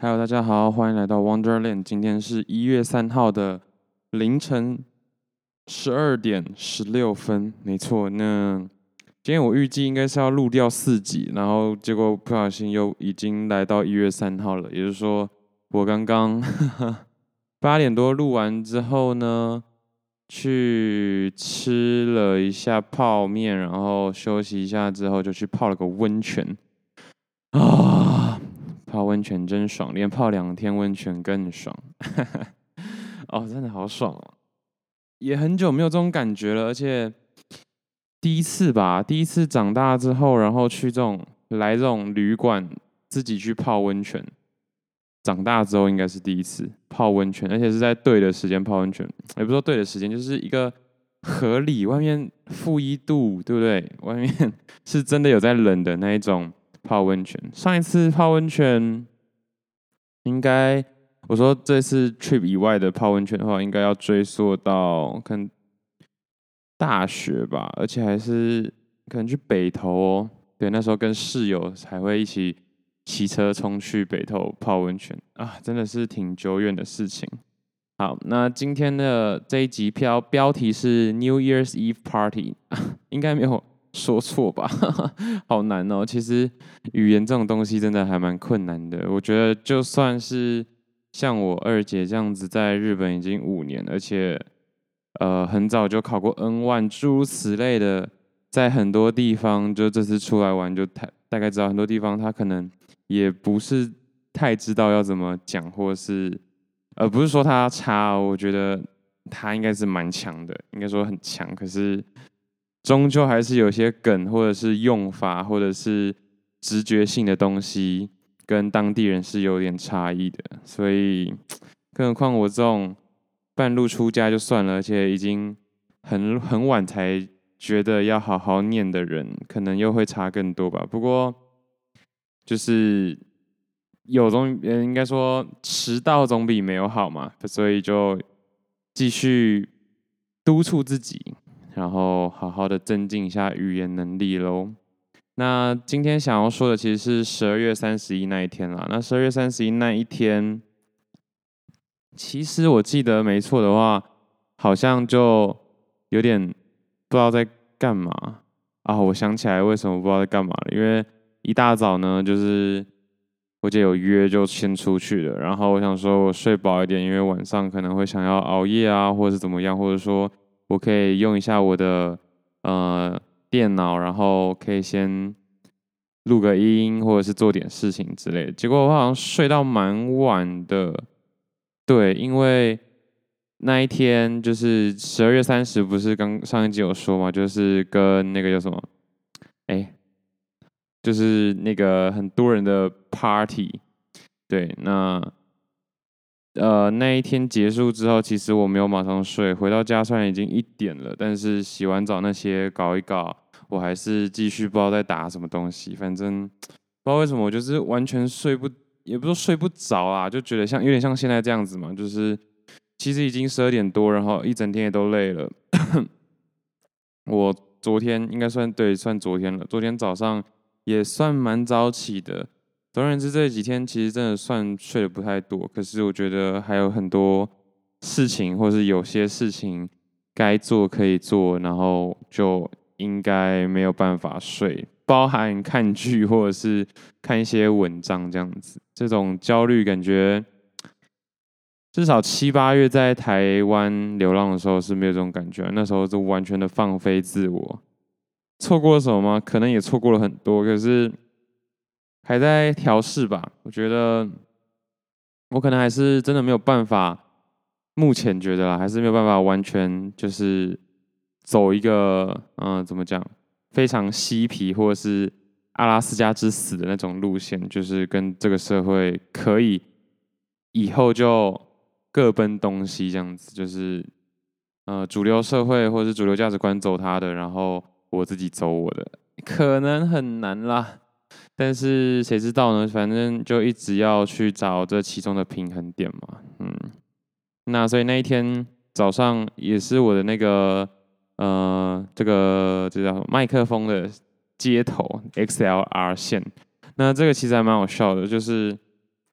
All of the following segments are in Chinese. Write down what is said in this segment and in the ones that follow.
Hello，大家好，欢迎来到 Wonderland。今天是一月三号的凌晨十二点十六分，没错。那今天我预计应该是要录掉四集，然后结果不小心又已经来到一月三号了。也就是说，我刚刚 八点多录完之后呢，去吃了一下泡面，然后休息一下之后，就去泡了个温泉啊。泡温泉真爽，连泡两天温泉更爽。哦，真的好爽哦！也很久没有这种感觉了，而且第一次吧，第一次长大之后，然后去这种来这种旅馆自己去泡温泉。长大之后应该是第一次泡温泉，而且是在对的时间泡温泉，也不说对的时间，就是一个合理。外面负一度，对不对？外面 是真的有在冷的那一种。泡温泉，上一次泡温泉，应该我说这次 trip 以外的泡温泉的话，应该要追溯到看大学吧，而且还是可能去北投哦。对，那时候跟室友才会一起骑车冲去北投泡温泉啊，真的是挺久远的事情。好，那今天的这一集标标题是 New Year's Eve Party，应该没有。说错吧，好难哦。其实语言这种东西真的还蛮困难的。我觉得就算是像我二姐这样子，在日本已经五年，而且呃很早就考过 N1，诸如此类的，在很多地方就这次出来玩就大大概知道很多地方他可能也不是太知道要怎么讲，或是而不是说他差，我觉得他应该是蛮强的，应该说很强，可是。终究还是有些梗，或者是用法，或者是直觉性的东西，跟当地人是有点差异的。所以，更何况我这种半路出家就算了，而且已经很很晚才觉得要好好念的人，可能又会差更多吧。不过，就是有总，应该说迟到总比没有好嘛。所以就继续督促自己。然后好好的增进一下语言能力喽。那今天想要说的其实是十二月三十一那一天啦。那十二月三十一那一天，其实我记得没错的话，好像就有点不知道在干嘛啊。我想起来为什么不知道在干嘛了，因为一大早呢，就是我姐有约就先出去了。然后我想说我睡饱一点，因为晚上可能会想要熬夜啊，或者是怎么样，或者说。我可以用一下我的呃电脑，然后可以先录个音，或者是做点事情之类的。结果我好像睡到蛮晚的，对，因为那一天就是十二月三十，不是刚上一集有说嘛，就是跟那个叫什么，哎，就是那个很多人的 party，对，那。呃，那一天结束之后，其实我没有马上睡。回到家虽然已经一点了，但是洗完澡那些搞一搞，我还是继续不知道在打什么东西。反正 不知道为什么，我就是完全睡不，也不说睡不着啊，就觉得像有点像现在这样子嘛，就是其实已经十二点多，然后一整天也都累了。我昨天应该算对，算昨天了。昨天早上也算蛮早起的。总而言之，这几天其实真的算睡得不太多，可是我觉得还有很多事情，或是有些事情该做可以做，然后就应该没有办法睡，包含看剧或者是看一些文章这样子。这种焦虑感觉，至少七八月在台湾流浪的时候是没有这种感觉，那时候就完全的放飞自我。错过了什么吗？可能也错过了很多，可是。还在调试吧，我觉得我可能还是真的没有办法，目前觉得啦，还是没有办法完全就是走一个嗯、怎么讲，非常嬉皮或者是阿拉斯加之死的那种路线，就是跟这个社会可以以后就各奔东西这样子，就是呃主流社会或者是主流价值观走他的，然后我自己走我的，可能很难啦。但是谁知道呢？反正就一直要去找这其中的平衡点嘛。嗯，那所以那一天早上也是我的那个呃，这个这叫麦克风的接头 XLR 线。那这个其实还蛮好笑的，就是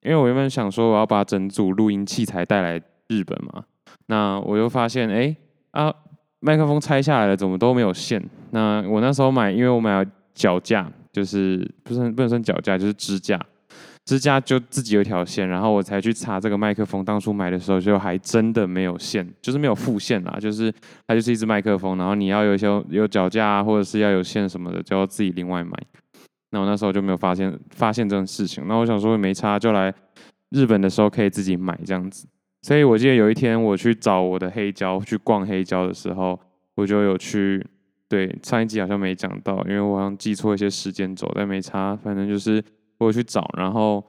因为我原本想说我要把整组录音器材带来日本嘛，那我又发现，哎啊，麦克风拆下来了，怎么都没有线？那我那时候买，因为我买了脚架，就是不是不能算脚架，就是支架。支架就自己有一条线，然后我才去插这个麦克风。当初买的时候就还真的没有线，就是没有副线啦，就是它就是一支麦克风，然后你要有一些有脚架啊，或者是要有线什么的，就要自己另外买。那我那时候就没有发现发现这种事情。那我想说没差，就来日本的时候可以自己买这样子。所以我记得有一天我去找我的黑胶去逛黑胶的时候，我就有去，对，上一集好像没讲到，因为我好像记错一些时间轴，但没差，反正就是。我去找，然后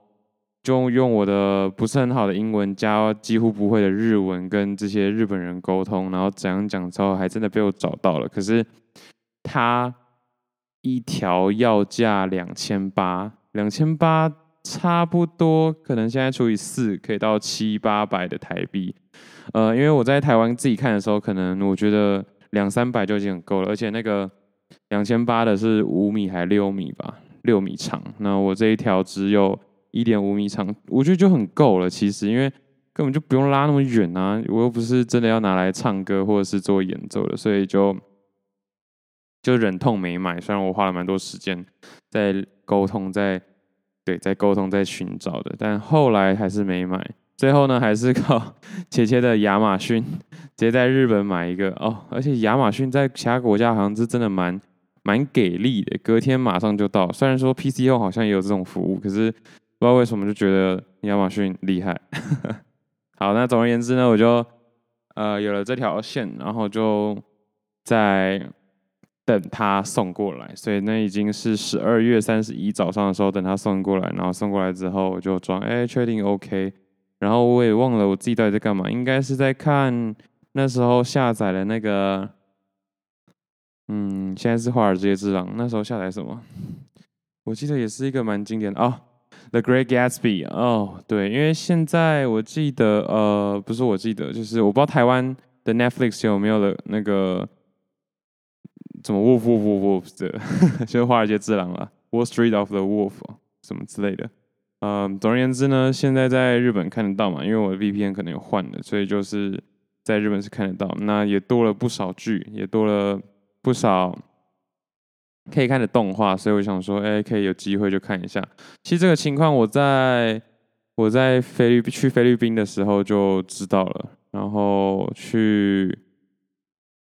就用我的不是很好的英文加几乎不会的日文跟这些日本人沟通，然后怎样讲之后，还真的被我找到了。可是他一条要价两千八，两千八差不多，可能现在除以四可以到七八百的台币。呃，因为我在台湾自己看的时候，可能我觉得两三百就已经很够了，而且那个两千八的是五米还六米吧。六米长，那我这一条只有一点五米长，我觉得就很够了。其实，因为根本就不用拉那么远啊，我又不是真的要拿来唱歌或者是做演奏的，所以就就忍痛没买。虽然我花了蛮多时间在沟通，在对，在沟通，在寻找的，但后来还是没买。最后呢，还是靠 切切的亚马逊，直接在日本买一个哦。而且亚马逊在其他国家好像是真的蛮。蛮给力的，隔天马上就到。虽然说 PCO 好像也有这种服务，可是不知道为什么就觉得亚马逊厉害。好，那总而言之呢，我就呃有了这条线，然后就在等他送过来。所以那已经是十二月三十一早上的时候，等他送过来，然后送过来之后我就装，哎，确定 OK。然后我也忘了我自己到底在干嘛，应该是在看那时候下载的那个。嗯，现在是《华尔街之狼》，那时候下载什么？我记得也是一个蛮经典的哦，《The Great Gatsby》哦，对，因为现在我记得，呃，不是我记得，就是我不知道台湾的 Netflix 有没有的那个怎么 Wolf Wolf Wolf Wolf 的，就是《华尔街之狼》了，《Wall Street of the Wolf》什么之类的。嗯，总而言之呢，现在在日本看得到嘛，因为我的 VPN 可能有换了，所以就是在日本是看得到。那也多了不少剧，也多了。不少可以看的动画，所以我想说，哎，可以有机会就看一下。其实这个情况，我在我在菲律去菲律宾的时候就知道了，然后去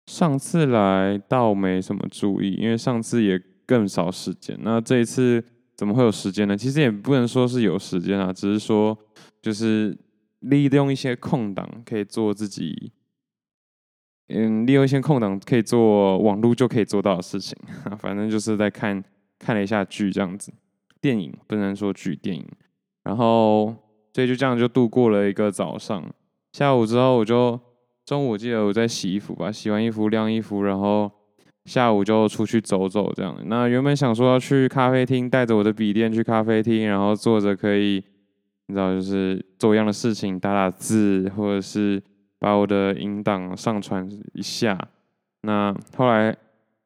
上次来倒没什么注意，因为上次也更少时间。那这一次怎么会有时间呢？其实也不能说是有时间啊，只是说就是利用一些空档可以做自己。嗯，利用一些空档可以做网络就可以做到的事情，反正就是在看看了一下剧这样子，电影不能说剧，电影，然后所以就这样就度过了一个早上。下午之后我就中午记得我在洗衣服吧，洗完衣服晾衣服，然后下午就出去走走这样。那原本想说要去咖啡厅，带着我的笔电去咖啡厅，然后坐着可以，你知道就是做一样的事情，打打字或者是。把我的音档上传一下，那后来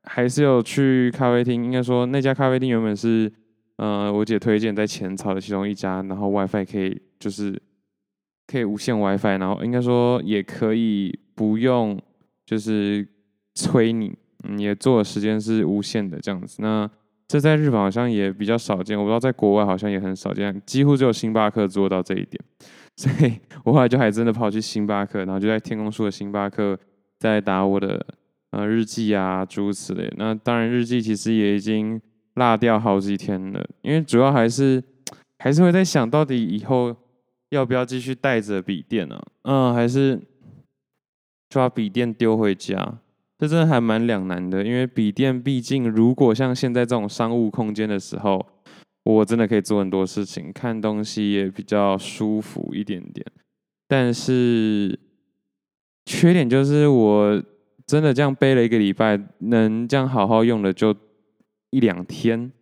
还是有去咖啡厅。应该说那家咖啡厅原本是，呃，我姐推荐在浅草的其中一家，然后 WiFi 可以就是可以无线 WiFi，然后应该说也可以不用就是催你，嗯，也做的时间是无限的这样子。那这在日本好像也比较少见，我不知道在国外好像也很少见，几乎只有星巴克做到这一点。所以我后来就还真的跑去星巴克，然后就在天空树的星巴克在打我的呃日记啊诸如此类。那当然日记其实也已经落掉好几天了，因为主要还是还是会在想到底以后要不要继续带着笔电呢？嗯，还是就把笔电丢回家？这真的还蛮两难的，因为笔电毕竟如果像现在这种商务空间的时候。我真的可以做很多事情，看东西也比较舒服一点点。但是缺点就是，我真的这样背了一个礼拜，能这样好好用的就一两天。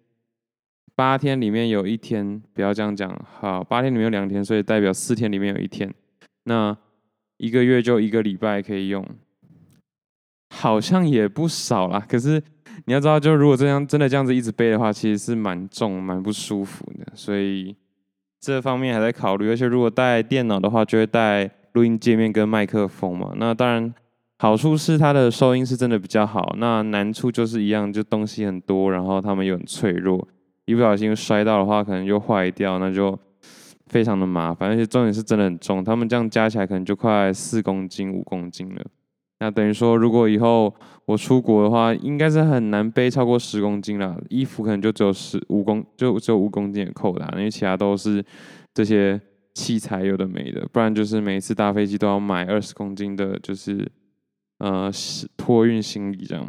八天里面有一天，不要这样讲，好，八天里面有两天，所以代表四天里面有一天。那一个月就一个礼拜可以用，好像也不少啦。可是。你要知道，就如果这样真的这样子一直背的话，其实是蛮重、蛮不舒服的。所以这方面还在考虑。而且如果带电脑的话，就会带录音界面跟麦克风嘛。那当然好处是它的收音是真的比较好，那难处就是一样，就东西很多，然后它们又很脆弱，一不小心摔到的话，可能就坏掉，那就非常的麻烦。而且重点是真的很重，它们这样加起来可能就快四公斤、五公斤了。那等于说，如果以后我出国的话，应该是很难背超过十公斤了。衣服可能就只有十五公，就只有五公斤的扣打，因为其他都是这些器材有的没的。不然就是每一次搭飞机都要买二十公斤的，就是呃托运行李这样，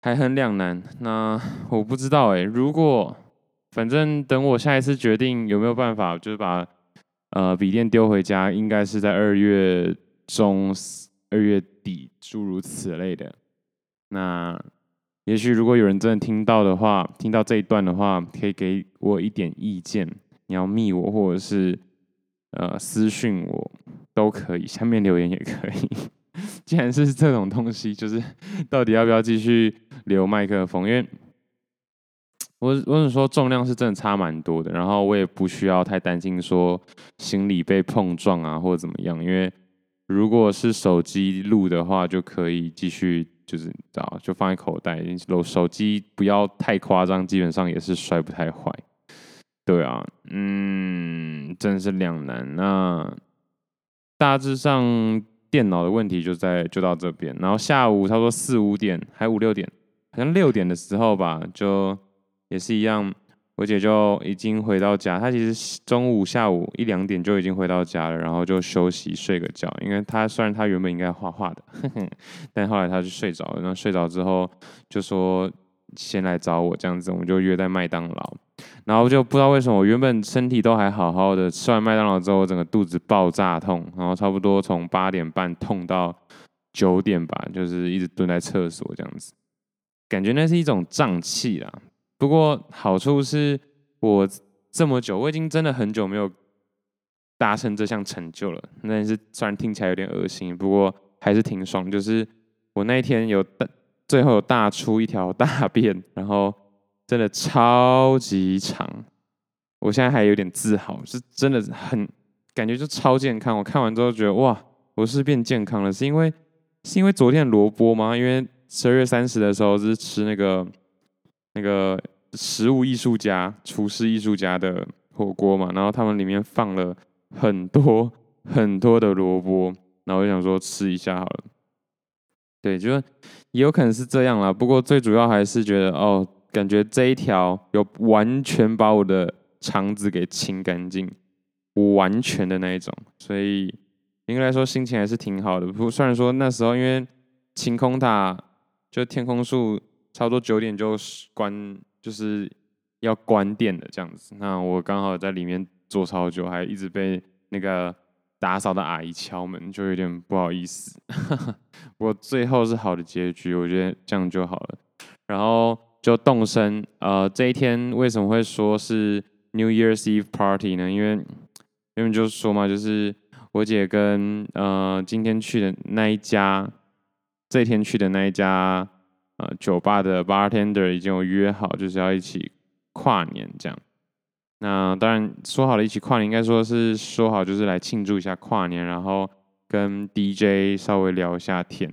还很两难。那我不知道哎、如果反正等我下一次决定有没有办法，就是把呃笔电丢回家，应该是在二月中。二月底，诸如此类的。那也许如果有人真的听到的话，听到这一段的话，可以给我一点意见。你要密我，或者是呃私讯我都可以，下面留言也可以。既然是这种东西，就是到底要不要继续留麦克风？因为我我是说重量是真的差蛮多的，然后我也不需要太担心说行李被碰撞啊，或者怎么样，因为。如果是手机录的话，就可以继续，就是你知道，就放在口袋。手机不要太夸张，基本上也是摔不太坏。对啊，嗯，真是两难。那大致上电脑的问题就在就到这边。然后下午差不多四五点，还五六点，好像六点的时候吧，就也是一样。我姐就已经回到家，她其实中午、下午一两点就已经回到家了，然后就休息睡个觉。因为她虽然她原本应该画画的 呵呵，但后来她就睡着了。然后睡着之后就说先来找我这样子，我们就约在麦当劳。然后就不知道为什么，我原本身体都还好好的，吃完麦当劳之后，整个肚子爆炸痛，然后差不多从八点半痛到九点吧，就是一直蹲在厕所这样子，感觉那是一种胀气啊。不过好处是我这么久，我已经真的很久没有达成这项成就了。但是虽然听起来有点恶心，不过还是挺爽。就是我那一天有大，最后有大出一条大便，然后真的超级长。我现在还有点自豪，是真的很感觉就超健康。我看完之后觉得哇，我是变健康了，是因为是因为昨天萝卜吗？因为十二月三十的时候是吃那个。那个食物艺术家、厨师艺术家的火锅嘛，然后他们里面放了很多很多的萝卜，然后我就想说吃一下好了。对，就是也有可能是这样啦。不过最主要还是觉得哦，感觉这一条有完全把我的肠子给清干净，完全的那一种，所以应该来说心情还是挺好的。不虽然说那时候因为晴空塔就天空树。差不多九点就关，就是要关店的这样子。那我刚好在里面坐超久，还一直被那个打扫的阿姨敲门，就有点不好意思。不过最后是好的结局，我觉得这样就好了。然后就动身，呃，这一天为什么会说是 New Year's Eve Party 呢？因为因为就是说嘛，就是我姐跟呃今天去的那一家，这一天去的那一家。呃，酒吧的 bartender 已经有约好，就是要一起跨年这样。那当然说好了一起跨年，应该说是说好就是来庆祝一下跨年，然后跟 DJ 稍微聊一下天。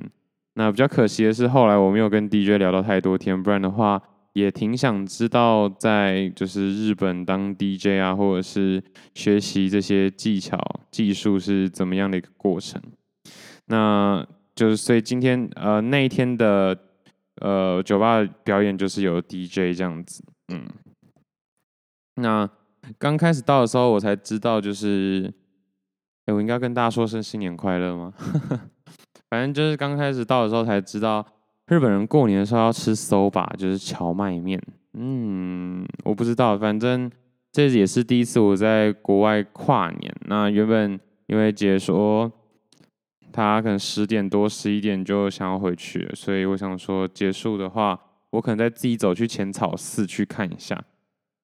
那比较可惜的是，后来我没有跟 DJ 聊到太多天，不然的话也挺想知道在就是日本当 DJ 啊，或者是学习这些技巧技术是怎么样的一个过程。那就是所以今天呃那一天的。呃，酒吧表演就是有 DJ 这样子，嗯，那刚开始到的时候，我才知道，就是，哎，我应该跟大家说声新年快乐吗？反正就是刚开始到的时候才知道，日本人过年的时候要吃 soba，就是荞麦面。嗯，我不知道，反正这也是第一次我在国外跨年。那原本因为姐说。他可能十点多、十一点就想要回去，所以我想说结束的话，我可能再自己走去浅草寺去看一下。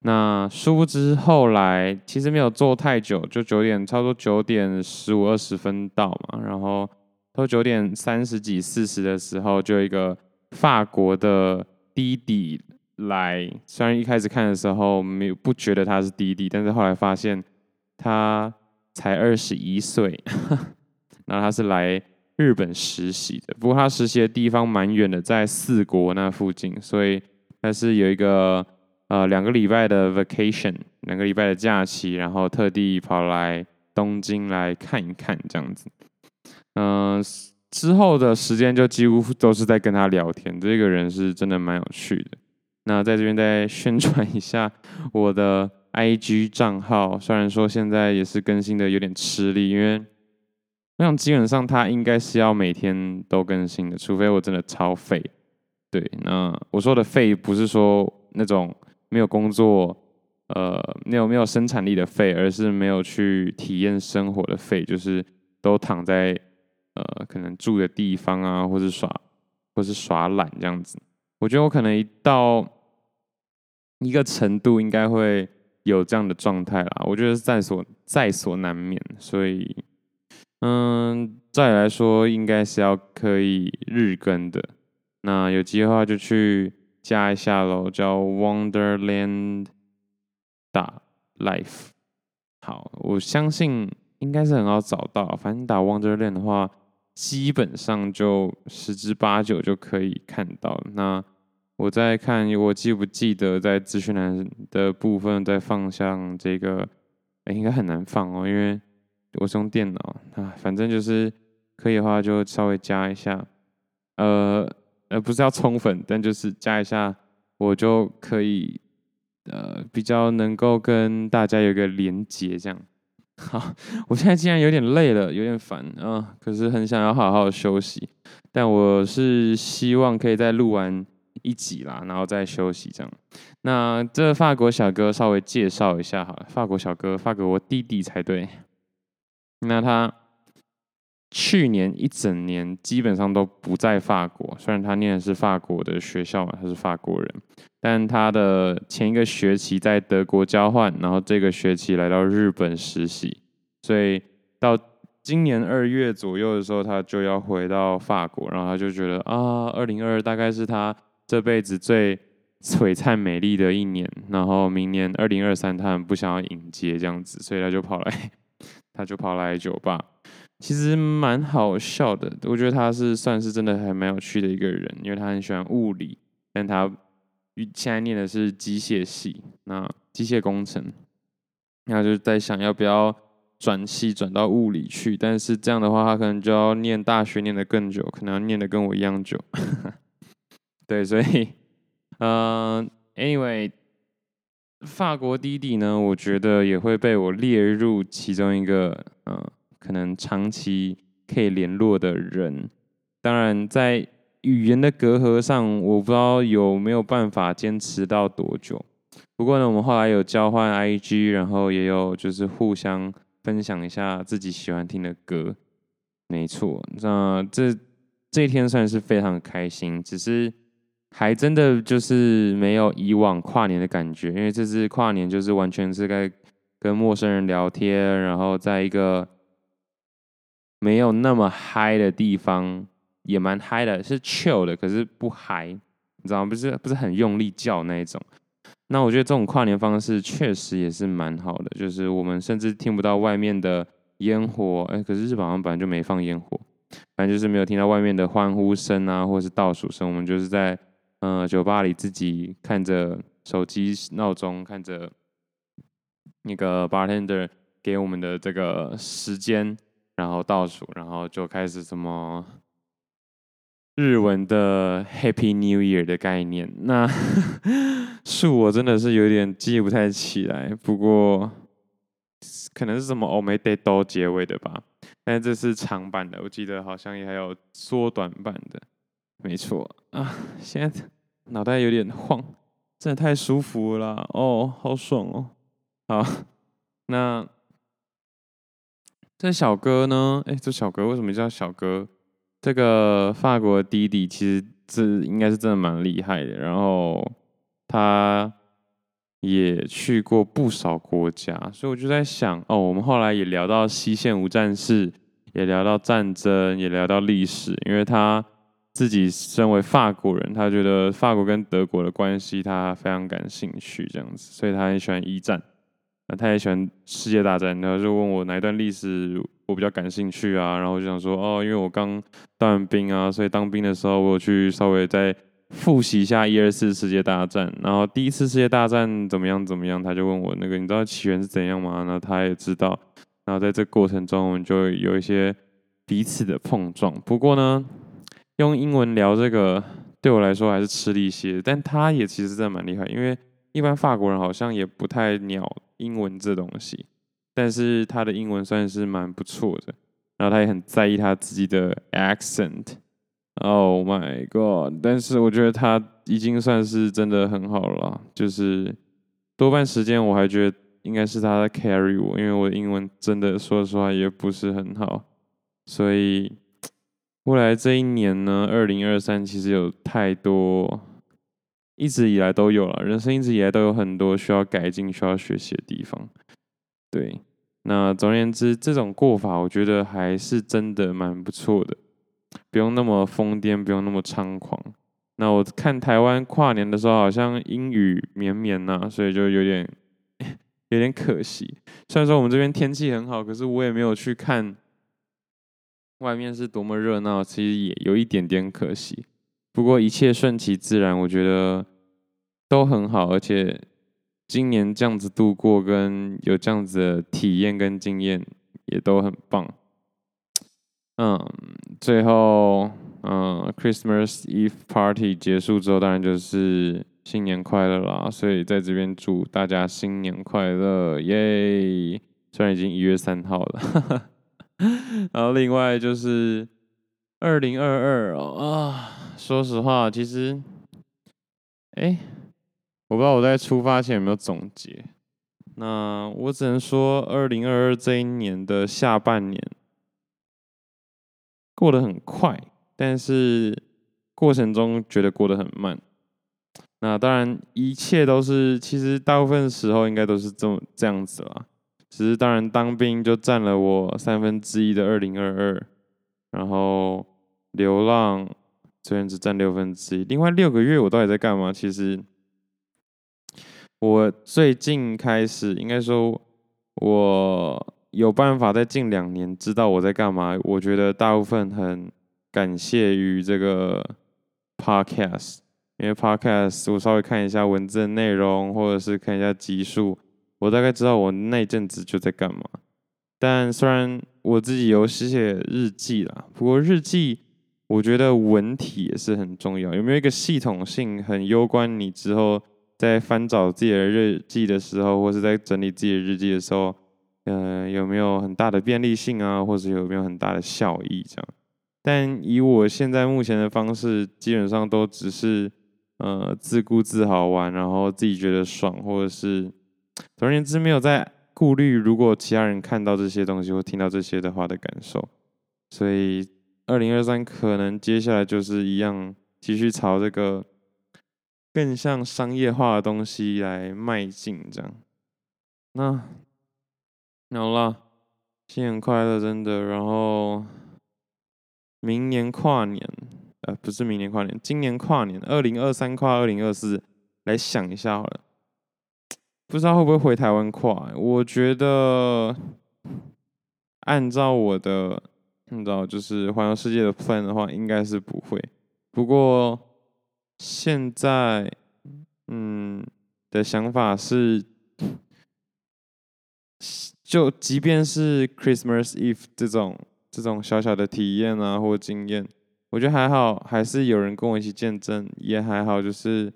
那殊不知后来其实没有坐太久，就九点，差不多九点十五、二十分到嘛。然后到九点三十几、四十的时候，就一个法国的弟弟来，虽然一开始看的时候没有不觉得他是弟弟，但是后来发现他才二十一岁，然后他是来日本实习的。不过他实习的地方蛮远的，在四国那附近，所以他是有一个呃两个礼拜的 vacation，两个礼拜的假期，然后特地跑来东京来看一看这样子。嗯、之后的时间就几乎都是在跟他聊天，这个人是真的蛮有趣的。那在这边再宣传一下我的 IG 账号，虽然说现在也是更新的有点吃力，因为我想基本上它应该是要每天都更新的，除非我真的超废。对，那我说的废不是说那种没有工作，呃，没有没有生产力的废，而是没有去体验生活的废，就是都躺在呃可能住的地方啊，或是耍或是耍懒这样子。我觉得我可能一到一个程度，应该会有这样的状态啦。我觉得是在所在所难免，所以，嗯，再来说，应该是要可以日更的。那有机会的话就去加一下喽，叫 Wonderland 打 Life。好，我相信应该是很好找到，反正打 Wonderland 的话。基本上就十之八九就可以看到。那我再看，我记不记得在资讯栏的部分再放上这个？应该很难放哦，因为我是用电脑啊。反正就是可以的话，就稍微加一下。呃呃，不是要充粉，但就是加一下，我就可以呃比较能够跟大家有个连接这样。好，我现在竟然有点累了，有点烦啊、可是很想要好好休息。但我是希望可以再录完一集啦，然后再休息这样。那这法国小哥稍微介绍一下好了，法国小哥，法国我弟弟才对。那他去年一整年基本上都不在法国，虽然他念的是法国的学校嘛，他是法国人。但他的前一个学期在德国交换，然后这个学期来到日本实习，所以到今年二月左右的时候，他就要回到法国，然后他就觉得啊，二零二二大概是他这辈子最璀璨美丽的一年，然后明年二零二三他很不想要迎接这样子，所以他就跑来，他就跑来酒吧，其实蛮好笑的，我觉得他是算是真的还蛮有趣的一个人，因为他很喜欢物理，但他。现在念的是机械系，那机械工程，然后就在想要不要转系转到物理去，但是这样的话，他可能就要念大学念得更久，可能要念得跟我一样久。对，所以，呃，anyway，法国弟弟呢，我觉得也会被我列入其中一个，呃，可能长期可以联络的人。当然，在语言的隔阂上，我不知道有没有办法坚持到多久。不过呢，我们后来有交换 IG，然后也有就是互相分享一下自己喜欢听的歌。没错，那这这一天算是非常开心，只是还真的就是没有以往跨年的感觉，因为这次跨年就是完全是在跟陌生人聊天，然后在一个没有那么嗨的地方。也蛮嗨的，是 chill 的，可是不嗨，你知道吗？不是不是很用力叫那一种。那我觉得这种跨年方式确实也是蛮好的，就是我们甚至听不到外面的烟火，哎，可是日本好像本来就没放烟火，反正就是没有听到外面的欢呼声啊，或是倒数声。我们就是在嗯、酒吧里自己看着手机闹钟，看着那个 bartender 给我们的这个时间，然后倒数，然后就开始什么。日文的 Happy New Year 的概念，那 数我真的是有点记不太起来，不过可能是什么 Omedetou 结尾的吧。但这是长版的，我记得好像也还有缩短版的，没错啊。现在脑袋有点晃，真的太舒服了，哦，好爽哦。好，那这小哥呢？哎，这小哥为什么叫小哥？这个法国弟弟其实这应该是真的蛮厉害的，然后他也去过不少国家，所以我就在想，哦，我们后来也聊到西线无战事，也聊到战争，也聊到历史，因为他自己身为法国人，他觉得法国跟德国的关系他非常感兴趣，这样子，所以他很喜欢一战，那他也喜欢世界大战，然后就问我哪一段历史我比较感兴趣啊，然后就想说，哦，因为我刚当完兵啊，所以当兵的时候我有去稍微再复习一下一二次世界大战，然后第一次世界大战怎么样怎么样，他就问我那个你知道起源是怎样吗？那他也知道，然后在这过程中我们就有一些彼此的碰撞，不过呢。用英文聊这个对我来说还是吃力些，但他也其实真的蛮厉害，因为一般法国人好像也不太鸟英文这东西，但是他的英文算是蛮不错的，然后他也很在意他自己的 accent。Oh my god！但是我觉得他已经算是真的很好了，就是多半时间我还觉得应该是他在 carry 我，因为我的英文真的说实话也不是很好，所以。未来这一年呢，二零二三其实有太多，一直以来都有了，人生一直以来都有很多需要改进、需要学习的地方。对，那总而言之，这种过法我觉得还是真的蛮不错的，不用那么疯癫，不用那么猖狂。那我看台湾跨年的时候，好像阴雨绵绵呐，所以就有点 有点可惜。虽然说我们这边天气很好，可是我也没有去看。外面是多么热闹，其实也有一点点可惜。不过一切顺其自然，我觉得都很好。而且今年这样子度过，跟有这样子的体验跟经验，也都很棒。嗯，最后，嗯，Christmas Eve Party 结束之后，当然就是新年快乐啦。所以在这边祝大家新年快乐，耶！虽然已经一月三号了。然后另外就是二零二二哦啊，说实话，其实，哎，我不知道我在出发前有没有总结。那我只能说，二零二二这一年的下半年过得很快，但是过程中觉得过得很慢。那当然，一切都是，其实大部分时候应该都是这么这样子啦。只是当然，当兵就占了我三分之一的二零二二，然后流浪虽然只占六分之一，另外六个月我到底在干嘛？其实我最近开始，应该说我有办法在近两年知道我在干嘛。我觉得大部分很感谢于这个 podcast，因为 podcast 我稍微看一下文字的内容，或者是看一下集数。我大概知道我那阵子就在干嘛，但虽然我自己有写写日记啦，不过日记我觉得文体也是很重要。有没有一个系统性很攸关你之后在翻找自己的日记的时候，或是在整理自己的日记的时候，呃，有没有很大的便利性啊，或者有没有很大的效益这样？但以我现在目前的方式，基本上都只是呃自顾自好玩，然后自己觉得爽，或者是。总而言之，没有在顾虑如果其他人看到这些东西或听到这些的话的感受，所以二零二三可能接下来就是一样，继续朝这个更像商业化的东西来迈进，这样。那好了，新年快乐，真的。然后明年跨年，呃，不是明年跨年，今年跨年，二零二三跨二零二四，来想一下好了。不知道会不会回台湾跨？我觉得按照我的，你知道，就是环游世界的 plan 的话，应该是不会。不过现在，嗯，的想法是，就即便是 Christmas Eve 这种这种小小的体验啊，或经验，我觉得还好，还是有人跟我一起见证，也还好，就是。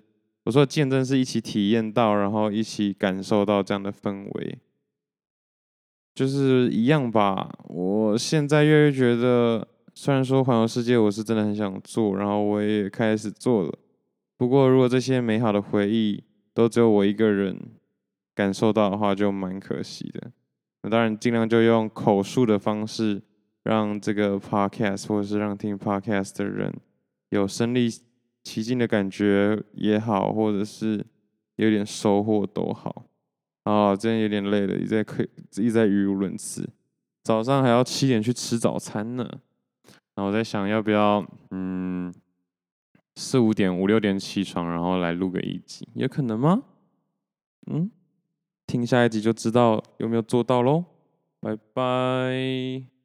我说见证是一起体验到，然后一起感受到这样的氛围，就是一样吧。我现在越来越觉得，虽然说环游世界我是真的很想做，然后我也开始做了。不过如果这些美好的回忆都只有我一个人感受到的话，就蛮可惜的。那当然尽量就用口述的方式，让这个 podcast 或者是让听 podcast 的人有身历。奇境的感觉也好，或者是有点收获都好。啊，真的有点累了，一直在可，一直在语无伦次。早上还要七点去吃早餐呢。然后我在想要不要，嗯，四五点、五六点起床，然后来录个一集，有可能吗？嗯，听下一集就知道有没有做到喽。拜拜。